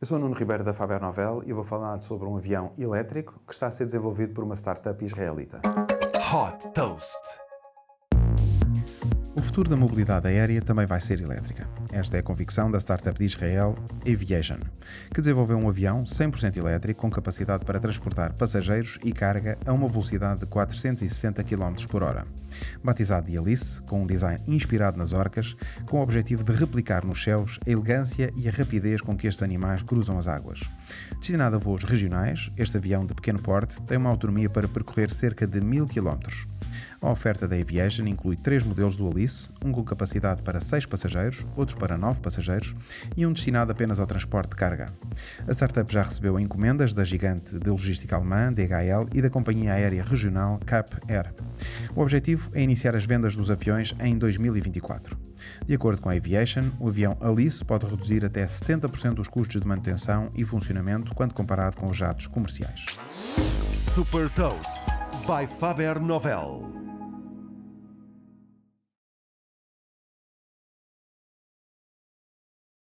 Eu sou Nuno Ribeiro da Faber Novel e vou falar sobre um avião elétrico que está a ser desenvolvido por uma startup israelita. Hot Toast. O futuro da mobilidade aérea também vai ser elétrica. Esta é a convicção da startup de Israel Aviation, que desenvolveu um avião 100% elétrico com capacidade para transportar passageiros e carga a uma velocidade de 460 km por hora. Batizado de Alice, com um design inspirado nas orcas, com o objetivo de replicar nos céus a elegância e a rapidez com que estes animais cruzam as águas. Destinado a voos regionais, este avião de pequeno porte tem uma autonomia para percorrer cerca de 1000 km. A oferta da Aviation inclui três modelos do Alice, um com capacidade para 6 passageiros, outro para 9 passageiros e um destinado apenas ao transporte de carga. A startup já recebeu encomendas da gigante de logística alemã, DHL, e da companhia aérea regional Cap Air. O objetivo é iniciar as vendas dos aviões em 2024. De acordo com a Aviation, o avião Alice pode reduzir até 70% os custos de manutenção e funcionamento quando comparado com os jatos comerciais. Super Toast by Faber Novel.